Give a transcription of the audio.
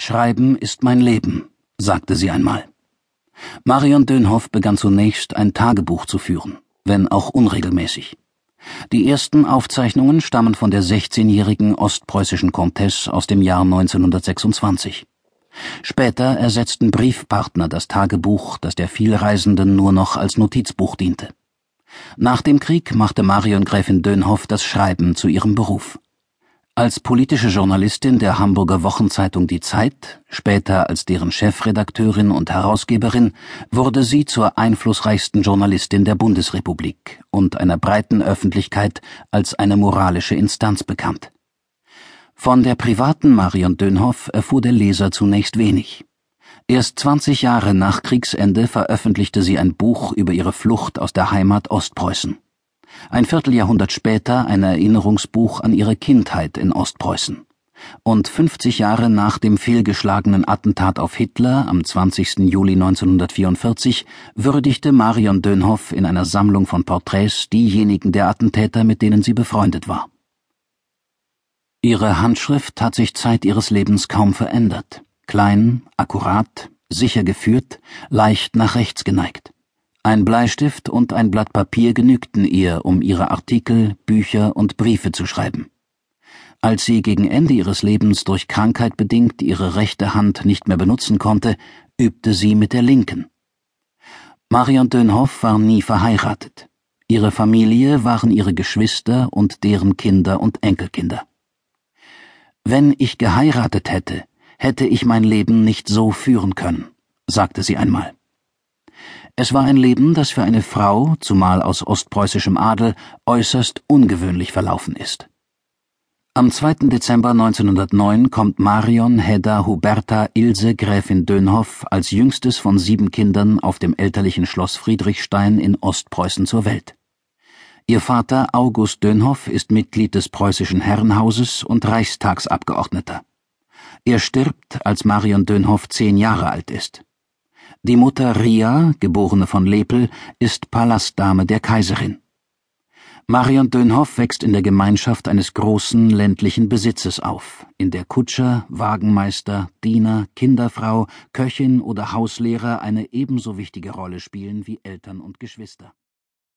Schreiben ist mein Leben, sagte sie einmal. Marion Dönhoff begann zunächst ein Tagebuch zu führen, wenn auch unregelmäßig. Die ersten Aufzeichnungen stammen von der 16-jährigen ostpreußischen Comtesse aus dem Jahr 1926. Später ersetzten Briefpartner das Tagebuch, das der Vielreisenden nur noch als Notizbuch diente. Nach dem Krieg machte Marion Gräfin Dönhoff das Schreiben zu ihrem Beruf. Als politische Journalistin der Hamburger Wochenzeitung Die Zeit, später als deren Chefredakteurin und Herausgeberin, wurde sie zur einflussreichsten Journalistin der Bundesrepublik und einer breiten Öffentlichkeit als eine moralische Instanz bekannt. Von der privaten Marion Dönhoff erfuhr der Leser zunächst wenig. Erst 20 Jahre nach Kriegsende veröffentlichte sie ein Buch über ihre Flucht aus der Heimat Ostpreußen. Ein Vierteljahrhundert später ein Erinnerungsbuch an ihre Kindheit in Ostpreußen. Und 50 Jahre nach dem fehlgeschlagenen Attentat auf Hitler am 20. Juli 1944 würdigte Marion Dönhoff in einer Sammlung von Porträts diejenigen der Attentäter, mit denen sie befreundet war. Ihre Handschrift hat sich Zeit ihres Lebens kaum verändert klein, akkurat, sicher geführt, leicht nach rechts geneigt. Ein Bleistift und ein Blatt Papier genügten ihr, um ihre Artikel, Bücher und Briefe zu schreiben. Als sie gegen Ende ihres Lebens durch Krankheit bedingt ihre rechte Hand nicht mehr benutzen konnte, übte sie mit der linken. Marion Dönhoff war nie verheiratet. Ihre Familie waren ihre Geschwister und deren Kinder und Enkelkinder. Wenn ich geheiratet hätte, hätte ich mein Leben nicht so führen können, sagte sie einmal. Es war ein Leben, das für eine Frau, zumal aus ostpreußischem Adel, äußerst ungewöhnlich verlaufen ist. Am 2. Dezember 1909 kommt Marion Hedda Huberta Ilse Gräfin Dönhoff als jüngstes von sieben Kindern auf dem elterlichen Schloss Friedrichstein in Ostpreußen zur Welt. Ihr Vater August Dönhoff ist Mitglied des preußischen Herrenhauses und Reichstagsabgeordneter. Er stirbt, als Marion Dönhoff zehn Jahre alt ist. Die Mutter Ria, geborene von Lepel, ist Palastdame der Kaiserin. Marion Dönhoff wächst in der Gemeinschaft eines großen ländlichen Besitzes auf, in der Kutscher, Wagenmeister, Diener, Kinderfrau, Köchin oder Hauslehrer eine ebenso wichtige Rolle spielen wie Eltern und Geschwister.